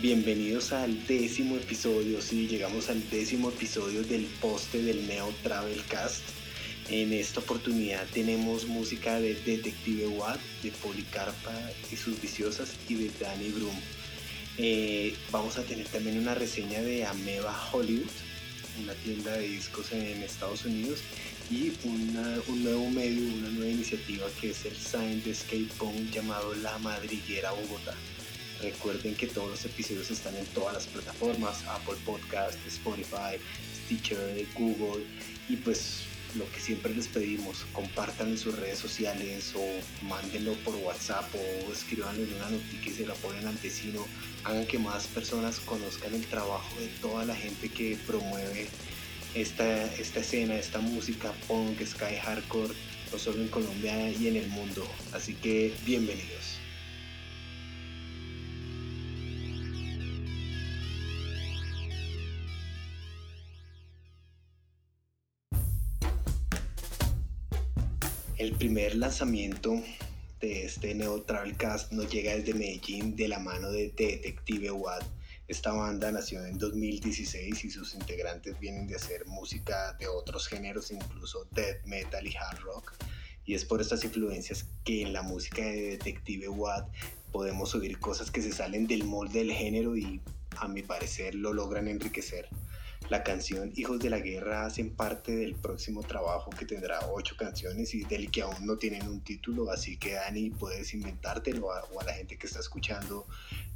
Bienvenidos al décimo episodio, sí, llegamos al décimo episodio del poste del Neo Travel Cast. En esta oportunidad tenemos música de Detective Watt, de Policarpa y sus viciosas y de Danny Broom. Eh, vamos a tener también una reseña de Ameba Hollywood, una tienda de discos en Estados Unidos y un nuevo medio, una nueva iniciativa que es el Sign de Skate Punk llamado La Madriguera Bogotá. Recuerden que todos los episodios están en todas las plataformas, Apple Podcast, Spotify, Stitcher, Google y pues lo que siempre les pedimos, compartan en sus redes sociales o mándenlo por WhatsApp o escribanlo en una noticia y se la ponen ante sino, hagan que más personas conozcan el trabajo de toda la gente que promueve esta, esta escena, esta música punk, sky, hardcore, no solo en Colombia y en el mundo. Así que bienvenidos. El primer lanzamiento de este Neo Travelcast nos llega desde Medellín de la mano de Detective Watt. Esta banda nació en 2016 y sus integrantes vienen de hacer música de otros géneros, incluso death metal y hard rock. Y es por estas influencias que en la música de Detective Watt podemos oír cosas que se salen del molde del género y a mi parecer lo logran enriquecer. La canción Hijos de la Guerra hacen parte del próximo trabajo que tendrá ocho canciones y del que aún no tienen un título, así que Dani puedes inventártelo o a la gente que está escuchando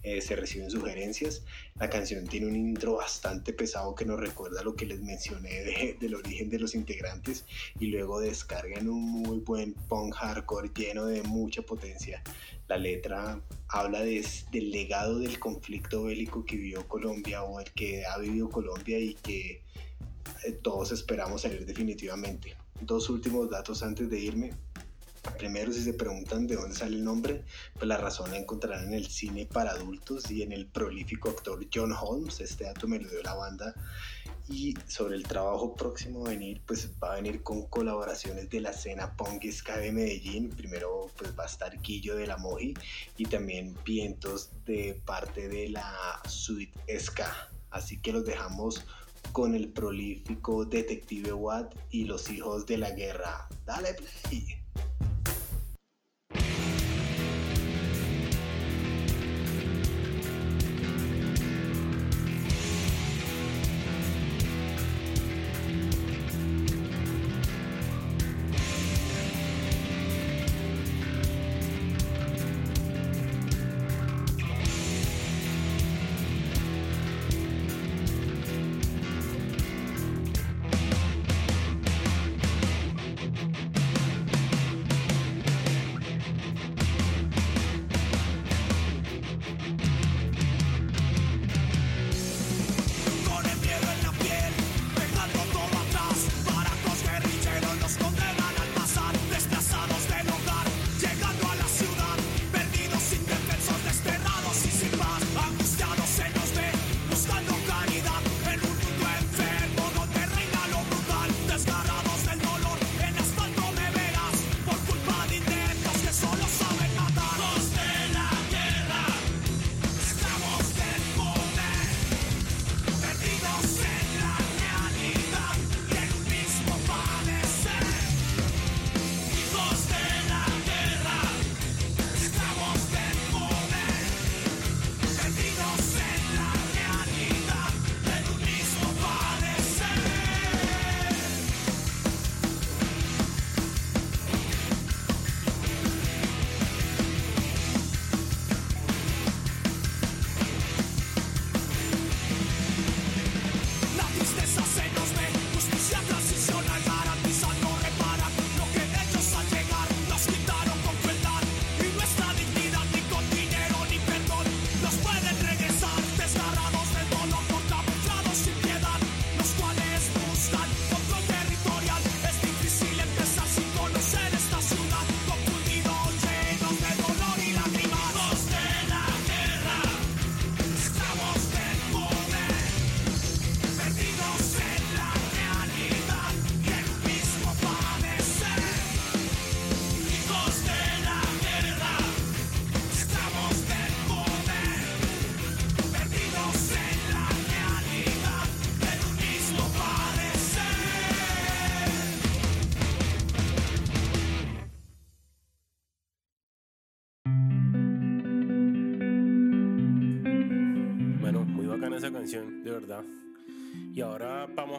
eh, se reciben sugerencias. La canción tiene un intro bastante pesado que nos recuerda lo que les mencioné del origen de los integrantes y luego descargan un muy buen punk hardcore lleno de mucha potencia. La letra habla del legado del conflicto bélico que vivió Colombia o el que ha vivido Colombia y que eh, todos esperamos salir definitivamente. Dos últimos datos antes de irme. Primero, si se preguntan de dónde sale el nombre, pues la razón la encontrarán en el cine para adultos y en el prolífico actor John Holmes. Este dato me lo dio la banda. Y sobre el trabajo próximo a venir, pues va a venir con colaboraciones de la escena punk ska de Medellín. Primero, pues va a estar Guillo de la Moji y también vientos de parte de la suite ska. Así que los dejamos con el prolífico Detective Watt y los hijos de la guerra. Dale play.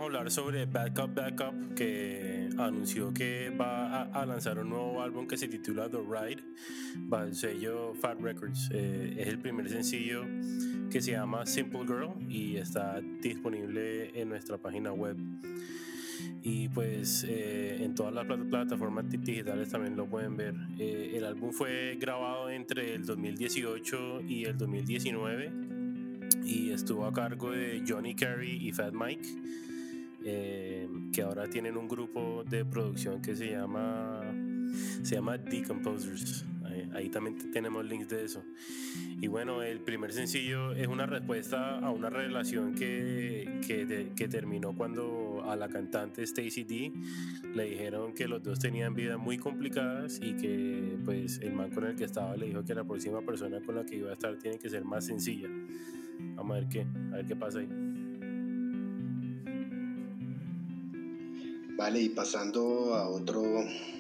A hablar sobre Backup Backup, que anunció que va a, lanzar un nuevo álbum que se titula The Ride, va el sello Fat Records. Eh, es el primer sencillo que se llama Simple Girl y está disponible en nuestra página web. Y pues eh, en todas las plataformas digitales también lo pueden ver. Eh, el álbum fue grabado entre el 2018 y el 2019 y estuvo a cargo de Johnny Carey y Fat Mike, eh, que ahora tienen un grupo de producción que se llama, se llama Decomposers. Ahí, también tenemos links de eso. Y bueno, el primer sencillo es una respuesta a una relación que, que, que terminó cuando a la cantante Stacy D le dijeron que los dos tenían vidas muy complicadas y que pues el man con el que estaba le dijo que la próxima persona con la que iba a estar tiene que ser más sencilla. Vamos a ver qué, a ver qué pasa ahí. Vale, y pasando a, otro,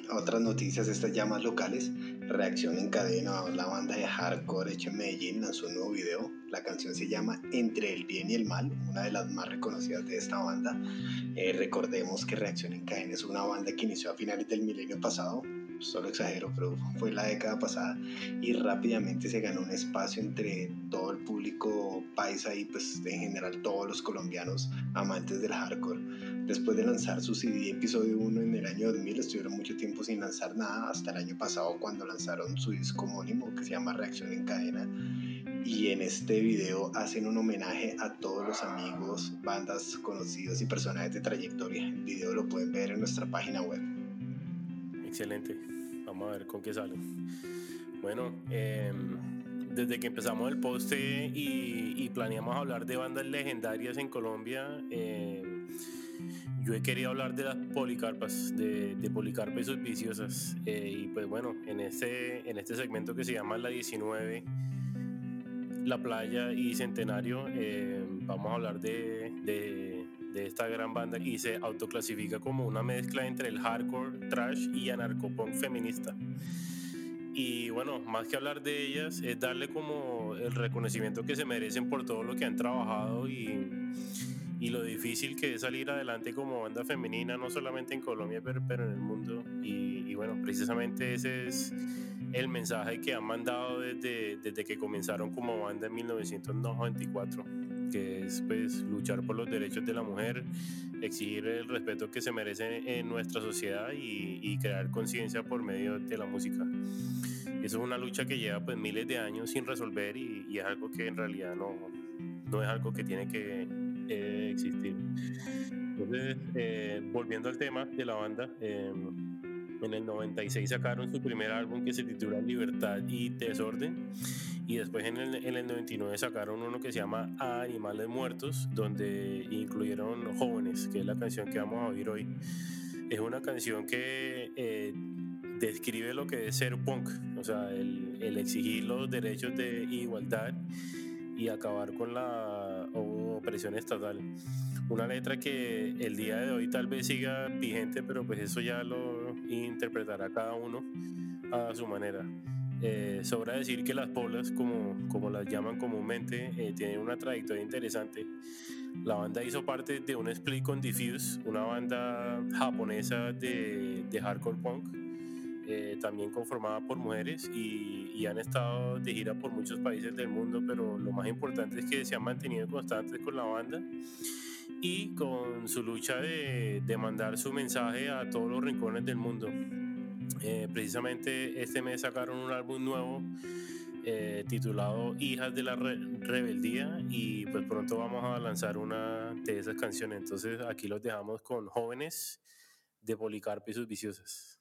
a otras noticias, estas ya más locales, reacción en cadena, la banda de hardcore hecha en Medellín lanzó un nuevo video. La canción se llama Entre el bien y el mal, una de las más reconocidas de esta banda. Eh, recordemos que Reacción en cadena es una banda que inició a finales del milenio pasado, solo exagero, pero fue la década pasada y rápidamente se ganó un espacio entre todo el público paisa y pues en general todos los colombianos amantes del hardcore. Después de lanzar su CD episodio 1 en el año 2000 estuvieron mucho tiempo sin lanzar nada hasta el año pasado cuando lanzaron su disco homónimo que se llama Reacción en Cadena y en este video hacen un homenaje a todos los amigos, bandas conocidos y personajes de trayectoria. El video lo pueden ver en nuestra página web. Excelente. Vamos a ver con qué sale. Bueno, em, desde que empezamos el poste y, planeamos hablar de bandas legendarias en Colombia, em, yo he querido hablar de las policarpas, de, de policarpas y sus viciosas. Eh, y pues bueno, en este, en este segmento que se llama La 19, La Playa y Centenario, em, vamos a hablar de, de de esta gran banda y se autoclasifica como una mezcla entre el hardcore, trash y anarcopunk feminista. Y bueno, más que hablar de ellas, es darle como el reconocimiento que se merecen por todo lo que han trabajado y, y lo difícil que es salir adelante como banda femenina, no solamente en Colombia, pero, pero en el mundo. Y, y, bueno, precisamente ese es el mensaje que han mandado desde, desde que comenzaron como banda en 1994 que es pues, luchar por los derechos de la mujer, exigir el respeto que se merece en nuestra sociedad y, crear conciencia por medio de la música. Eso es una lucha que lleva pues miles de años sin resolver y, es algo que en realidad no, no es algo que tiene que eh, existir. Entonces, eh, volviendo al tema de la banda, em, en el 96 sacaron su primer álbum que se titula Libertad y Desorden y después en el, en el 99 sacaron uno que se llama Animales Muertos, donde incluyeron Jóvenes, que es la canción que vamos a oír hoy. Es una canción que eh, describe lo que es ser punk, o sea, el, el, exigir los derechos de igualdad y acabar con la opresión estatal. Una letra que el día de hoy tal vez siga vigente, pero pues eso ya lo interpretará cada uno a su manera. Eh, sobra decir que las polas, como, como las llaman comúnmente, eh, tienen una trayectoria interesante. La banda hizo parte de un split con Diffuse, una banda japonesa de, de hardcore punk, eh, también conformada por mujeres y, y, han estado de gira por muchos países del mundo, pero lo más importante es que se han mantenido constantes con la banda y con su lucha de, de mandar su mensaje a todos los rincones del mundo. Eh, precisamente este mes sacaron un álbum nuevo eh, titulado Hijas de la Rebeldía y pues pronto vamos a lanzar una de esas canciones. Entonces aquí los dejamos con jóvenes de Policarpo y sus viciosas.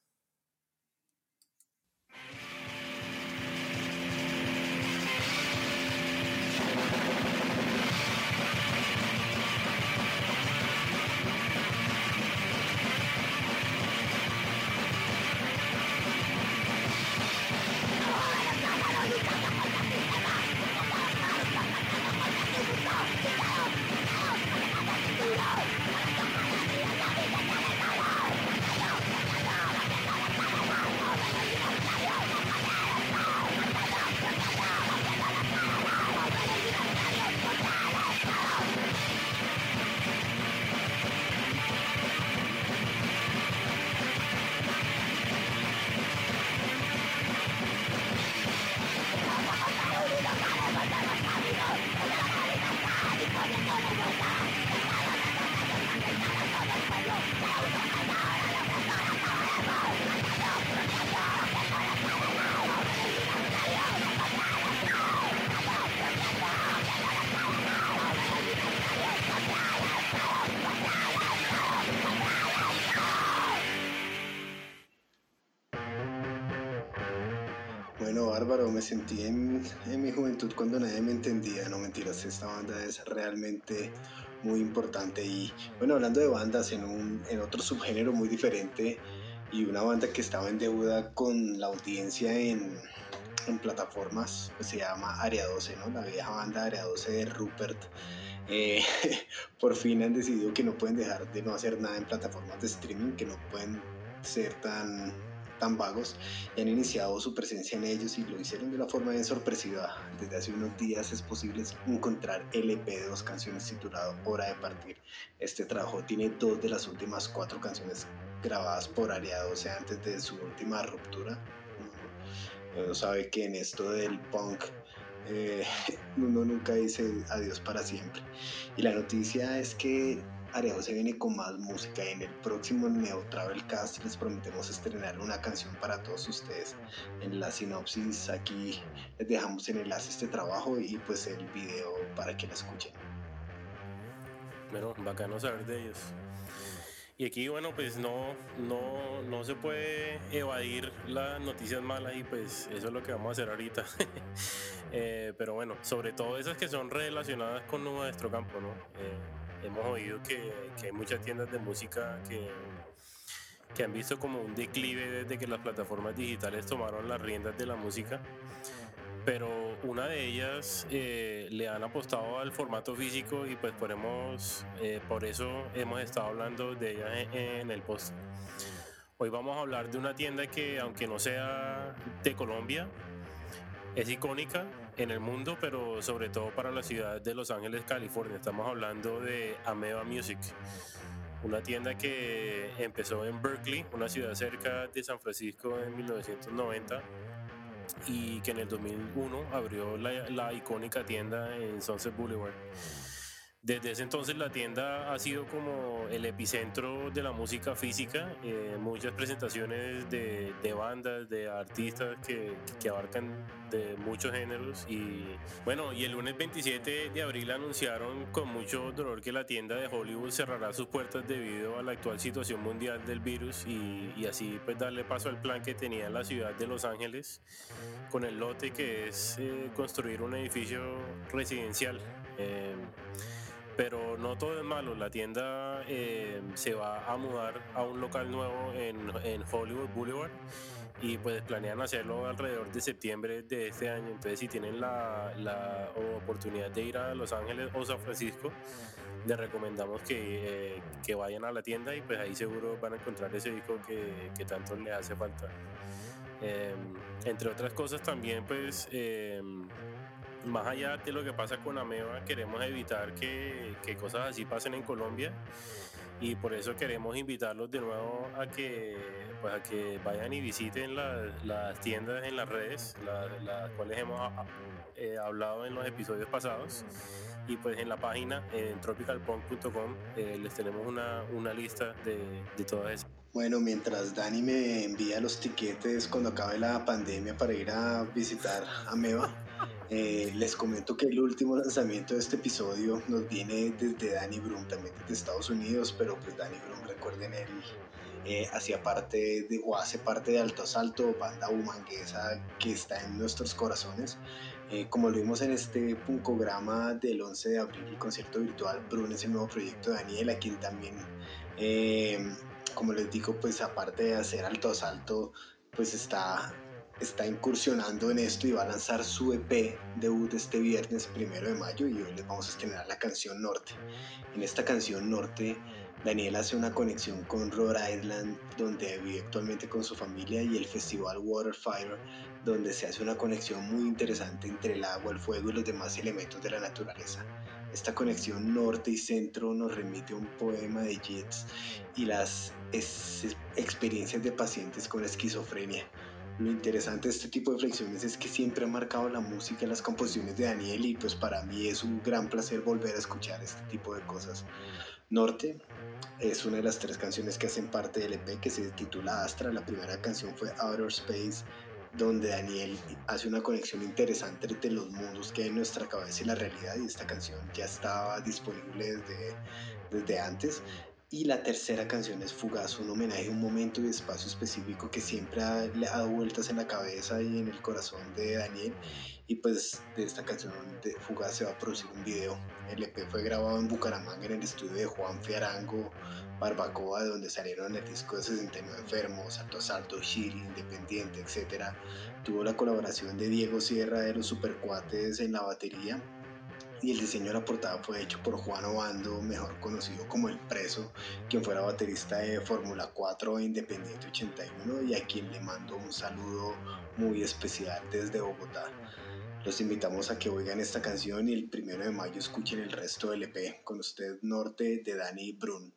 Sentí en, en, mi juventud cuando nadie me entendía, no mentiras, esta banda es realmente muy importante y bueno, hablando de bandas en, un, otro subgénero muy diferente y una banda que estaba en deuda con la audiencia en, en plataformas, pues se llama Area 12, ¿no? La vieja banda Area 12 de Rupert. Eh, por fin han decidido que no pueden dejar de no hacer nada en plataformas de streaming, que no pueden ser tan tan vagos y han iniciado su presencia en ellos y lo hicieron de una forma bien sorpresiva. Desde hace unos días es posible encontrar el EP de dos canciones titulado Hora de Partir. Este trabajo tiene dos de las últimas cuatro canciones grabadas por Ariado, o sea, antes de su última ruptura. Uno sabe que en esto del punk eh, uno nunca dice adiós para siempre. Y la noticia es que Arejo se viene con más música y en el próximo Neo Travel Cast les prometemos estrenar una canción para todos ustedes. En la sinopsis aquí les dejamos en enlace este trabajo y pues el video para que lo escuchen. Bueno, bacano saber de ellos. Y aquí, bueno, pues no, no, no se puede evadir las noticias malas y pues eso es lo que vamos a hacer ahorita. Eh, pero bueno, sobre todo esas que son relacionadas con nuestro campo, ¿no? Eh, hemos oído que, hay muchas tiendas de música que, que han visto como un declive desde que las plataformas digitales tomaron las riendas de la música pero una de ellas eh, le han apostado al formato físico y pues eh, por eso hemos estado hablando de ella en, el post. Hoy vamos a hablar de una tienda que aunque no sea de Colombia, es icónica en el mundo, pero sobre todo para la ciudad de Los Ángeles, California. Estamos hablando de Ameba Music, una tienda que empezó en Berkeley, una ciudad cerca de San Francisco en 1990 y que en el 2001 abrió la, la icónica tienda en Sunset Boulevard. Desde ese entonces la tienda ha sido como el epicentro de la música física, eh, muchas presentaciones de, de, bandas, de artistas que, que, abarcan de muchos géneros y bueno, y el lunes 27 de abril anunciaron con mucho dolor que la tienda de Hollywood cerrará sus puertas debido a la actual situación mundial del virus y, y así pues darle paso al plan que tenía la ciudad de Los Ángeles con el lote que es eh, construir un edificio residencial. Eh, pero no todo es malo. La tienda eh, se va a mudar a un local nuevo en, en, Hollywood Boulevard y pues planean hacerlo alrededor de septiembre de este año. Entonces si tienen la, la oportunidad de ir a Los Ángeles o San Francisco, les recomendamos que, eh, que, vayan a la tienda y pues ahí seguro van a encontrar ese disco que, que tanto les hace falta. Eh, entre otras cosas también pues más allá de lo que pasa con Ameba, queremos evitar que, que, cosas así pasen en Colombia y por eso queremos invitarlos de nuevo a que, pues a que vayan y visiten las tiendas en las redes, las cuales hemos eh, hablado en los episodios pasados. Y pues en la página, en tropicalpunk.com, eh, les tenemos una, una lista de, de todas esas. Bueno, mientras Dani me envía los tiquetes cuando acabe la pandemia para ir a visitar Ameba. Eh, les comento que el último lanzamiento de este episodio nos viene desde Danny Brum, también desde Estados Unidos, pero pues Danny Brum, recuerden, él eh, hacía parte de, o hace parte de Alto Asalto, banda humanguesa que está en nuestros corazones. Eh, como lo vimos en este puncograma del 11 de abril, el concierto virtual, Brun es el nuevo proyecto de Daniel, a quien también, como les digo, pues aparte de hacer Alto Asalto, pues está está incursionando en esto y va a lanzar su EP debut este viernes primero de mayo y hoy les vamos a estrenar la canción Norte. En esta canción Norte, Daniel hace una conexión con Rhode Island, donde vive actualmente con su familia, y el festival Waterfire, donde se hace una conexión muy interesante entre el agua, el fuego y los demás elementos de la naturaleza. Esta conexión norte y centro nos remite a un poema de Yeats y las experiencias de pacientes con esquizofrenia lo interesante de este tipo de reflexiones es que siempre ha marcado la música y las composiciones de Daniel y pues para mí es un gran placer volver a escuchar este tipo de cosas. Norte es una de las tres canciones que hacen parte del EP que se titula Astra. La primera canción fue Outer Space, donde Daniel hace una conexión interesante entre los mundos que hay en nuestra cabeza y la realidad y esta canción ya estaba disponible desde, desde antes Y la tercera canción es Fugaz, un homenaje a un momento y espacio específico que siempre le ha dado vueltas en la cabeza y en el corazón de Daniel. Y pues de esta canción Fugaz se va a producir un video. El EP fue grabado en Bucaramanga en el estudio de Juan Fiarango Barbacoa, de donde salieron el disco de 69 Enfermos, Alto Asalto, Shiri, Independiente, etc. Tuvo la colaboración de Diego Sierra de los Supercuates en la batería y el diseño de la portada fue hecho por Juan Obando, mejor conocido como El Preso, quien fuera baterista de Fórmula 4 e Independiente 81 y a quien le mando un saludo muy especial desde Bogotá. Los invitamos a que oigan esta canción y el primero de mayo escuchen el resto del EP con usted Norte de Dani Brun.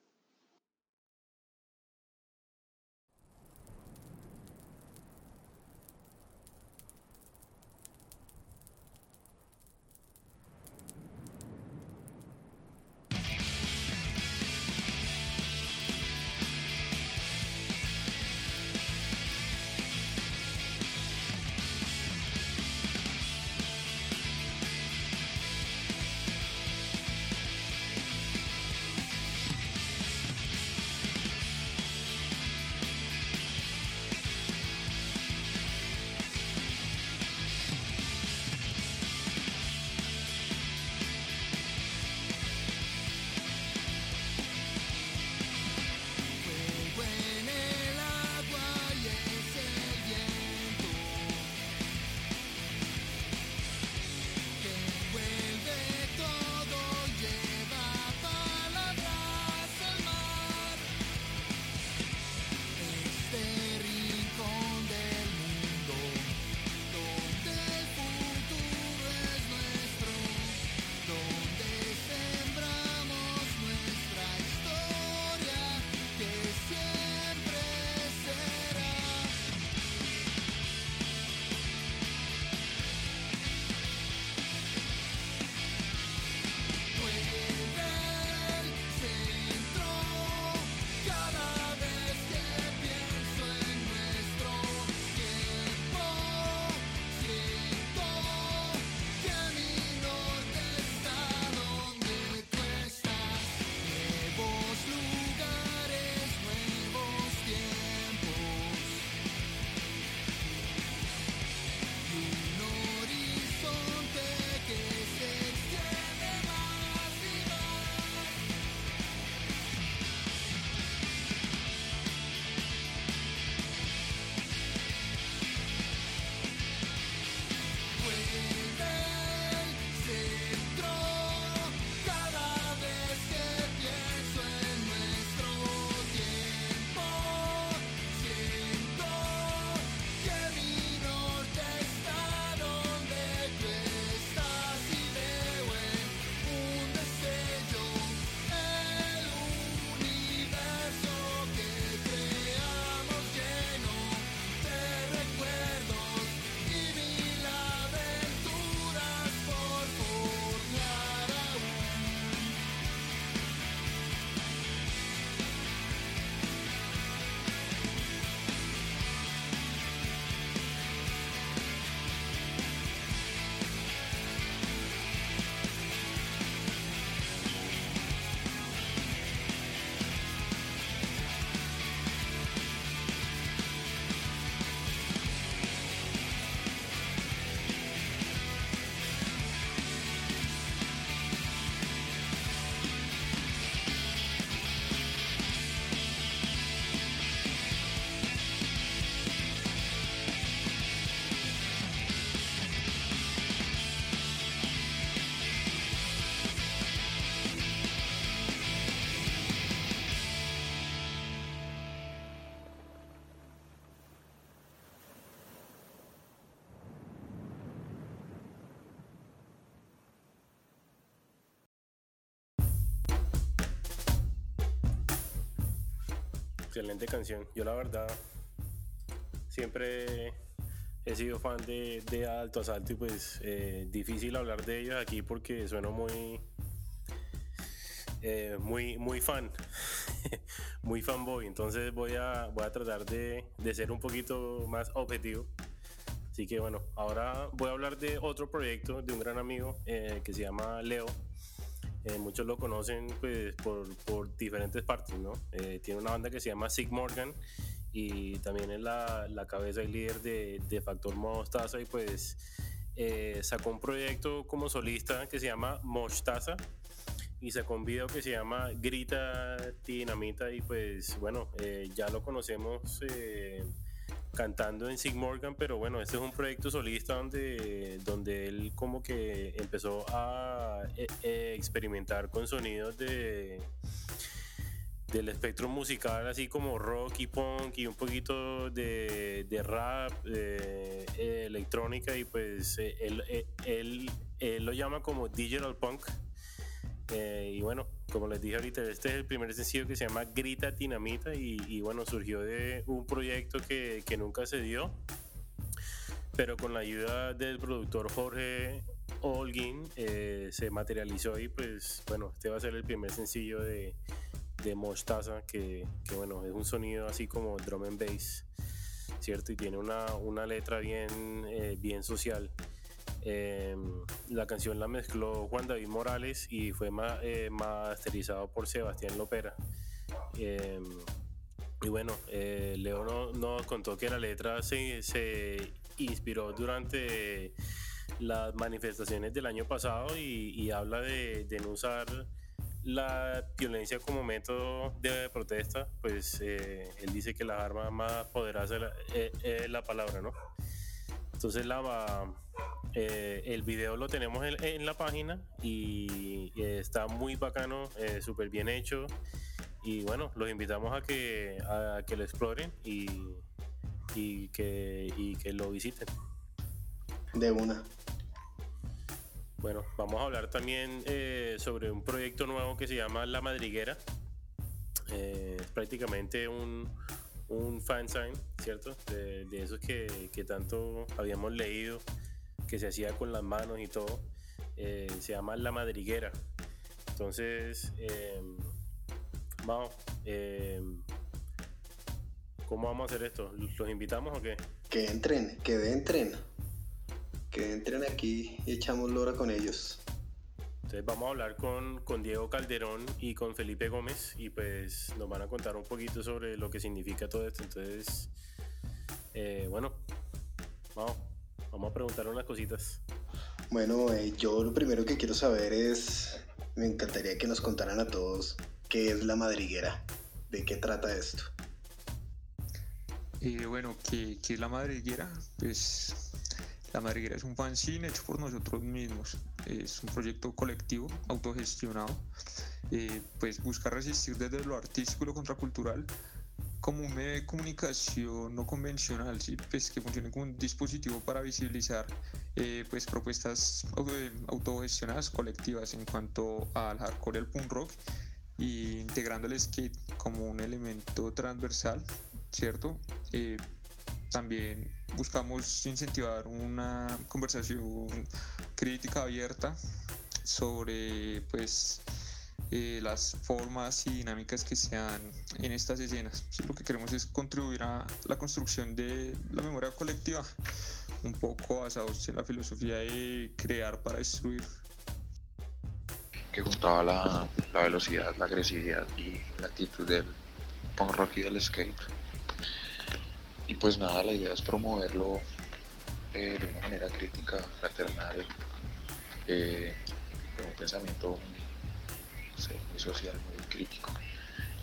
Excelente canción. Yo la verdad siempre he sido fan de, de Alto Asalto y pues eh, difícil hablar de ellos aquí porque sueno muy eh, muy muy fan muy fanboy. Entonces voy a voy a tratar de, de, ser un poquito más objetivo. Así que bueno ahora voy a hablar de otro proyecto de un gran amigo eh, que se llama Leo Eh, muchos lo conocen pues, por, por diferentes partes, ¿no? Eh, tiene una banda que se llama Sig Morgan y también es la, la cabeza y líder de, de Factor Mostaza y pues eh, sacó un proyecto como solista que se llama Mostaza y sacó un video que se llama Grita Dinamita y pues bueno, ya lo conocemos cantando en Sig Morgan, pero bueno, este es un proyecto solista donde, donde él como que empezó a e, e, experimentar con sonidos de del espectro musical así como rock y punk y un poquito de, de rap, de, electrónica y pues eh, él, eh, él, él, lo llama como digital punk eh, y bueno, como les dije ahorita, este es el primer sencillo que se llama Grita Dinamita y, bueno, surgió de un proyecto que, que, nunca se dio, pero con la ayuda del productor Jorge Holguín eh, se materializó y pues bueno, este va a ser el primer sencillo de, de Mostaza, que, que, bueno, es un sonido así como drum and bass, ¿cierto? Y tiene una, una letra bien, eh, bien social. Em, la canción la mezcló Juan David Morales y fue eh, masterizado por Sebastián Lopera. Em, y bueno, eh, Leo nos contó que la letra se, inspiró durante las manifestaciones del año pasado y, habla de, no usar la violencia como método de protesta, pues eh, él dice que la arma más poderosa es la, palabra, ¿no? Entonces la, eh, el video lo tenemos en, la página y, está muy bacano, eh, súper bien hecho. Y bueno, los invitamos a que, a que lo exploren y, y, que, y que lo visiten. De una. Bueno, vamos a hablar también eh, sobre un proyecto nuevo que se llama La Madriguera. es prácticamente un, un fansign, ¿cierto? De, de esos que, que, tanto habíamos leído que se hacía con las manos y todo, eh, se llama La Madriguera. Entonces, em, vamos, em, ¿cómo vamos a hacer esto? ¿Los invitamos o qué? Que entren, que entren. Que entren aquí y echamos lora con ellos. Entonces vamos a hablar con, con, Diego Calderón y con Felipe Gómez y pues nos van a contar un poquito sobre lo que significa todo esto. Entonces, eh, bueno, vamos. Vamos a preguntar unas cositas. Bueno, eh, yo lo primero que quiero saber es, me encantaría que nos contaran a todos qué es la madriguera, de qué trata esto. Eh, bueno, ¿qué, ¿qué, es la madriguera? Pues la madriguera es un fanzine hecho por nosotros mismos. Es un proyecto colectivo, autogestionado. Eh, pues busca resistir desde lo artístico y lo contracultural como un medio de comunicación no convencional, ¿sí? pues que funcione como un dispositivo para visibilizar eh, pues propuestas autogestionadas colectivas en cuanto al hardcore y al punk rock y integrando el skate como un elemento transversal, ¿cierto? Eh, también buscamos incentivar una conversación crítica abierta sobre pues eh, las formas y dinámicas que sean en estas escenas. lo que queremos es contribuir a la construcción de la memoria colectiva, un poco basados en la filosofía de crear para destruir. Que juntaba la, la velocidad, la agresividad y la actitud del punk rock y del skate. Y pues nada, la idea es promoverlo eh, de una manera crítica, fraternal, eh, con un pensamiento muy social, muy crítico.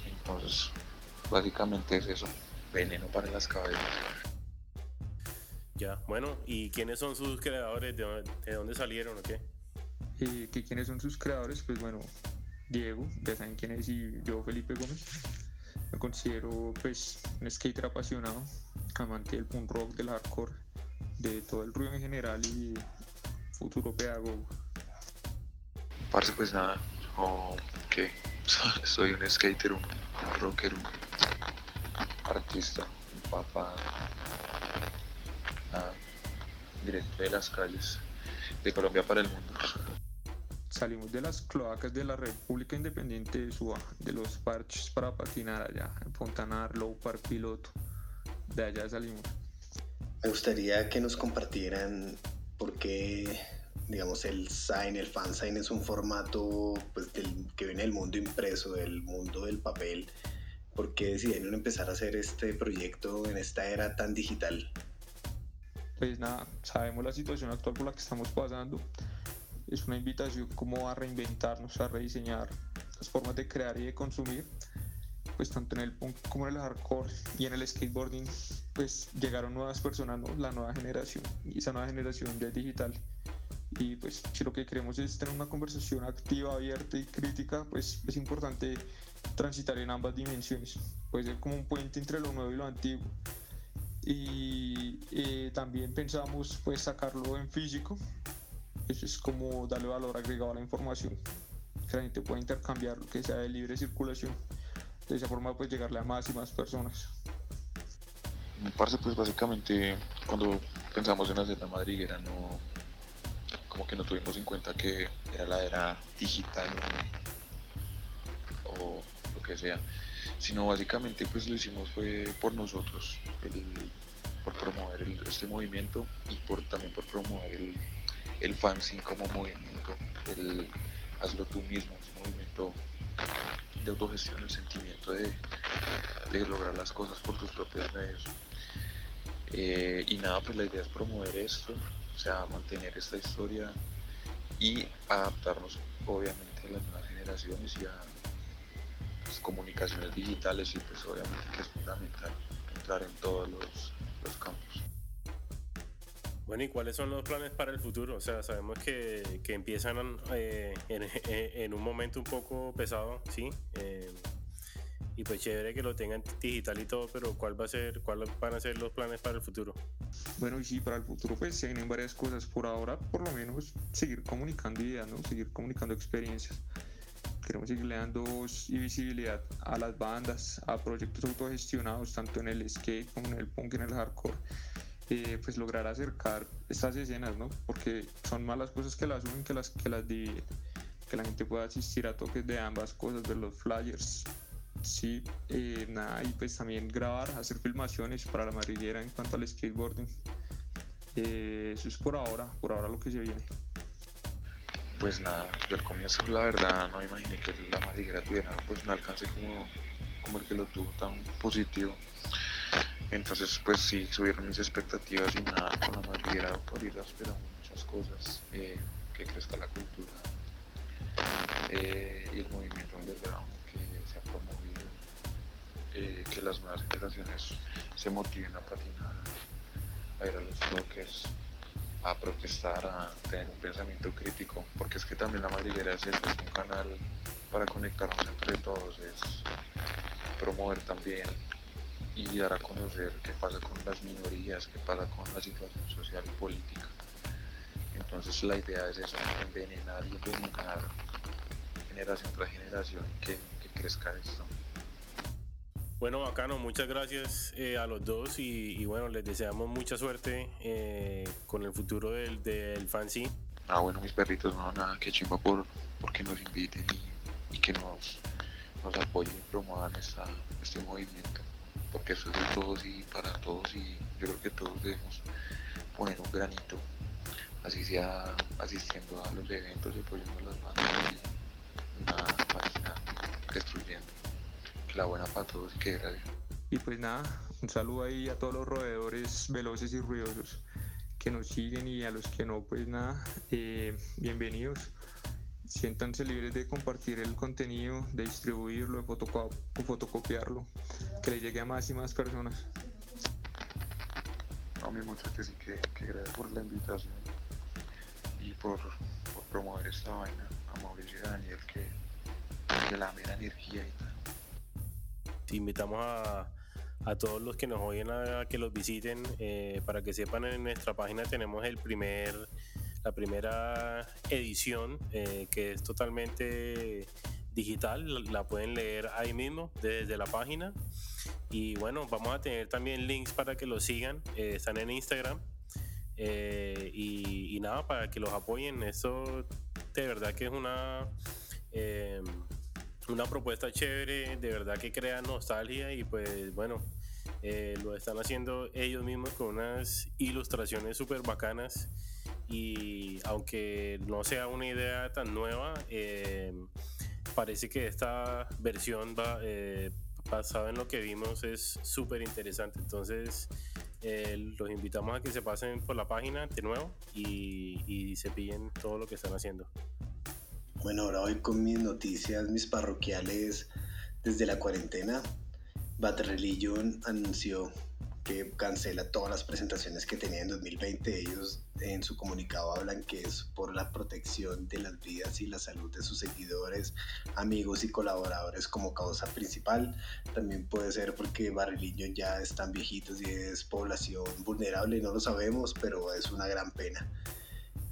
Entonces, básicamente es eso, veneno para las cabezas. Ya, bueno, ¿y quiénes son sus creadores? ¿De dónde, salieron o qué? Eh, ¿Quiénes son sus creadores? Pues bueno, Diego, ya saben quién es, y yo, Felipe Gómez. Me considero pues un skater apasionado, amante del punk rock, del hardcore, de todo el ruido en general y futuro pedagogo. Parce, pues nada, o que soy un skater, un, rocker, un artista, un papá, directo de las calles de Colombia para el mundo. Salimos de las cloacas de la República Independiente de Suba, de los parches para patinar allá, en Fontanar, Low Park Piloto. De allá salimos. Me gustaría que nos compartieran por qué digamos, el sign, el fansign es un formato pues, que viene del mundo impreso, del mundo del papel. ¿Por qué decidieron empezar a hacer este proyecto en esta era tan digital? Pues nada, sabemos la situación actual por la que estamos pasando. Es una invitación como a reinventarnos, a rediseñar las formas de crear y de consumir. Pues tanto en el punk como en el hardcore y en el skateboarding, pues llegaron nuevas personas, ¿no? la nueva generación. Y esa nueva generación ya es digital y pues si lo que queremos es tener una conversación activa, abierta y crítica, pues es importante transitar en ambas dimensiones. Puede ser como un puente entre lo nuevo y lo antiguo. Y eh, también pensamos pues sacarlo en físico. Eso es como darle valor agregado a la información, que la gente pueda intercambiar, que sea de libre circulación. De esa forma pues llegarle a más y más personas. Me parece pues básicamente cuando pensamos en hacer la madriguera no como que no tuvimos en cuenta que era la era digital o, lo que sea, sino básicamente pues lo hicimos fue por nosotros, por promover este movimiento y por también por promover el, el como movimiento, el hazlo tú mismo, ese movimiento de autogestión, el sentimiento de, lograr las cosas por tus propios medios. Eh, y nada, pues la idea es promover esto, o sea, mantener esta historia y adaptarnos obviamente a las nuevas generaciones y a las comunicaciones digitales y pues obviamente que es fundamental entrar en todos los, campos. Bueno, ¿y cuáles son los planes para el futuro? O sea, sabemos que, que empiezan eh, en, en, un momento un poco pesado, ¿sí? Eh, y pues chévere que lo tengan digital y todo, pero ¿cuál va a ser, cuáles van a ser los planes para el futuro? Bueno, y sí, para el futuro pues se vienen varias cosas. Por ahora, por lo menos, seguir comunicando ideas, ¿no? Seguir comunicando experiencias. Queremos seguirle dando y visibilidad a las bandas, a proyectos autogestionados, tanto en el skate como en el punk, en el hardcore. Eh, pues lograr acercar estas escenas, ¿no? Porque son más las cosas que las unen que las que las dividen. Que la gente pueda asistir a toques de ambas cosas, ver los flyers, Sí, eh, nada, y pues también grabar, hacer filmaciones para la madriguera en cuanto al skateboarding. Eh, eso es por ahora, por ahora lo que se viene. Pues nada, yo al comienzo la verdad no imaginé que la madriguera tuviera pues un alcance como, como el que lo tuvo tan positivo. Entonces pues sí, subieron mis expectativas y nada, con la madriguera por ir esperamos muchas cosas, eh, que crezca la cultura y el movimiento underground eh, que las nuevas generaciones se motiven a patinar, a ir a los toques, a protestar, a tener un pensamiento crítico, porque es que también la madriguera es, es un canal para conectarnos entre todos, es promover también y dar a conocer qué pasa con las minorías, qué pasa con la situación social y política. Entonces la idea es eso, envenenar y envenenar generación tras generación que, que crezca esto. Bueno, bacano, muchas gracias eh, a los dos y, bueno, les deseamos mucha suerte eh, con el futuro del, del fancy. Ah, bueno, mis perritos, no, nada, que chimba por, porque nos inviten y, que nos, nos apoyen y promuevan esta, este movimiento, porque eso es de todos y para todos y yo creo que todos debemos poner un granito, así sea asistiendo a los eventos y apoyando las bandas y nada, destruyendo. La buena para todos y que Y pues nada, un saludo ahí a todos los roedores veloces y ruidosos que nos siguen y a los que no, pues nada, eh, bienvenidos. Siéntanse libres de compartir el contenido, de distribuirlo, de fotocopiarlo, que le llegue a más y más personas. A mí muchachos sí que, que gracias por la invitación y por, promover esta vaina. A Mauricio y a Daniel que, que la mera energía y tal invitamos a, todos los que nos oyen a, que los visiten. Eh, para que sepan, en nuestra página tenemos el primer, la primera edición eh, que es totalmente digital. La, pueden leer ahí mismo desde la página. Y bueno, vamos a tener también links para que los sigan. Eh, están en Instagram. Y, y, nada, para que los apoyen. Esto de verdad que es una una propuesta chévere, de verdad que crea nostalgia y pues bueno, eh, lo están haciendo ellos mismos con unas ilustraciones súper bacanas y aunque no sea una idea tan nueva, eh, parece que esta versión va, eh, basada en lo que vimos es súper interesante. Entonces, eh, los invitamos a que se pasen por la página de nuevo y, se pillen todo lo que están haciendo. Bueno, ahora voy con mis noticias, mis parroquiales desde la cuarentena. Religion anunció que cancela todas las presentaciones que tenía en 2020. Ellos en su comunicado hablan que es por la protección de las vidas y la salud de sus seguidores, amigos y colaboradores como causa principal. También puede ser porque Barrilillo ya están viejitos y es población vulnerable, no lo sabemos, pero es una gran pena.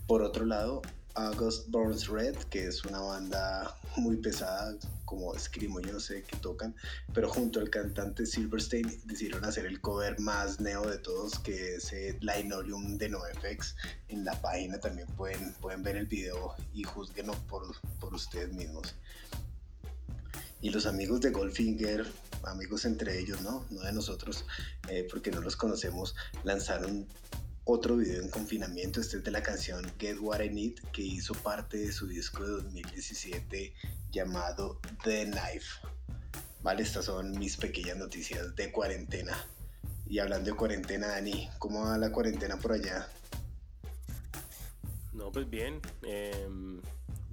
Por otro lado, August Burns Red, que es una banda muy pesada, como escribo yo no sé qué tocan, pero junto al cantante Silverstein decidieron hacer el cover más neo de todos, que es Linoleum de NoFX. En la página también pueden, pueden ver el video y juzguenlo por, por ustedes mismos. Y los amigos de Goldfinger, amigos entre ellos, ¿no? No de nosotros, eh, porque no los conocemos, lanzaron otro video en confinamiento. Este es de la canción Get What I Need, que hizo parte de su disco de 2017 llamado The Knife. Vale, estas son mis pequeñas noticias de cuarentena. Y hablando de cuarentena, Dani, ¿cómo va la cuarentena por allá? No, pues bien. Em,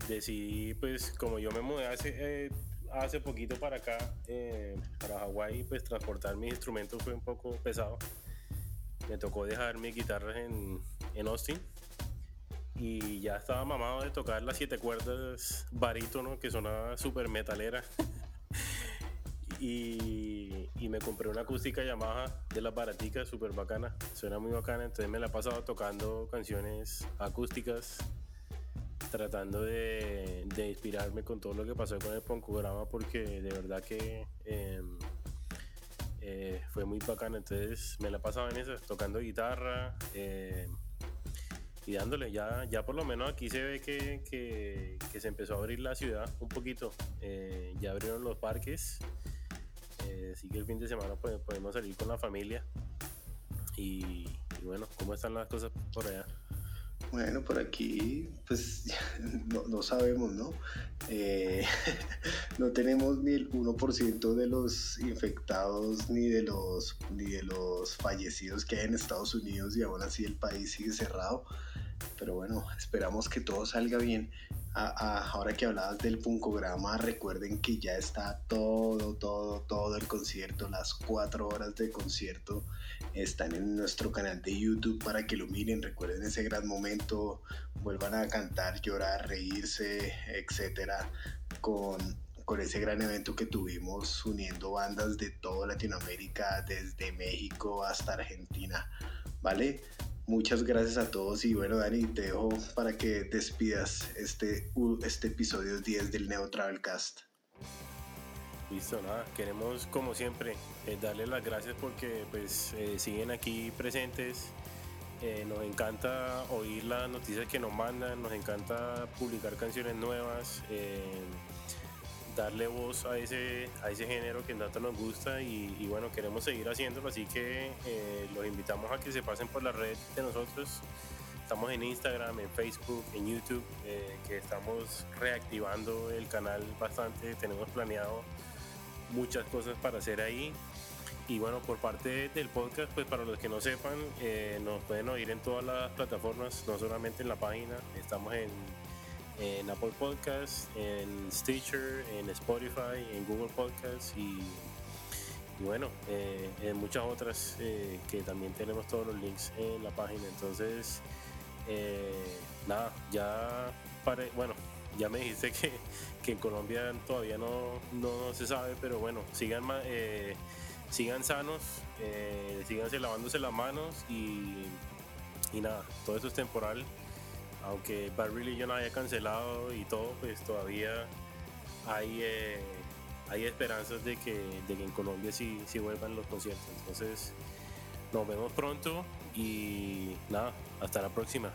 decidí, pues como yo me mudé hace, eh, hace poquito para acá, eh, para Hawái, pues transportar mis instrumentos fue un poco pesado me tocó dejar mi guitarra en, en Austin y ya estaba mamado de tocar las siete cuerdas barítono que sonaba súper metalera. y, y, me compré una acústica Yamaha de las baraticas, súper bacana. Suena muy bacana, entonces me la he pasado tocando canciones acústicas, tratando de, de inspirarme con todo lo que pasó con el Poncograma, porque de verdad que. Eh, eh, fue muy bacano, entonces me la pasaba en eso, tocando guitarra eh, y dándole, ya, ya por lo menos aquí se ve que, que, se empezó a abrir la ciudad un poquito, eh, ya abrieron los parques, así que el fin de semana pues, podemos salir con la familia y, y bueno, ¿cómo están las cosas por allá? Bueno, por aquí, pues no, sabemos, ¿no? Eh, no tenemos ni el 1% de los infectados ni de los, ni de los fallecidos que hay en Estados Unidos y aún así el país sigue cerrado. Pero bueno, esperamos que todo salga bien ahora que hablabas del puncograma, recuerden que ya está todo, todo, todo el concierto, las cuatro horas de concierto están en nuestro canal de YouTube para que lo miren, recuerden ese gran momento, vuelvan a cantar, llorar, reírse, etcétera, con, con ese gran evento que tuvimos uniendo bandas de toda Latinoamérica, desde México hasta Argentina, ¿vale? Muchas gracias a todos y bueno, Dani, te dejo para que despidas este, este episodio 10 del Neo Travelcast. Listo, nada, queremos como siempre eh, darles las gracias porque pues eh, siguen aquí presentes. Eh, nos encanta oír las noticias que nos mandan, nos encanta publicar canciones nuevas darle voz a ese, a ese género que tanto nos gusta y, bueno, queremos seguir haciéndolo, así que los invitamos a que se pasen por la red de nosotros. Estamos en Instagram, en Facebook, en YouTube, que estamos reactivando el canal bastante, tenemos planeado muchas cosas para hacer ahí. Y bueno, por parte del podcast, pues para los que no sepan, eh, nos pueden oír en todas las plataformas, no solamente en la página, estamos en en Apple Podcasts, en Stitcher, en Spotify, en Google Podcasts y, bueno, eh, en muchas otras eh, que también tenemos todos los links en la página. Entonces, nada, ya pare, bueno, ya me dijiste que, que en Colombia todavía no, no, se sabe, pero bueno, sigan, sigan sanos, síganse lavándose las manos y, y nada, todo eso es temporal aunque Bad Religion haya cancelado y todo, pues todavía hay, eh, hay esperanzas de que, de que en Colombia sí, sí vuelvan los conciertos. Entonces, nos vemos pronto y nada, hasta la próxima.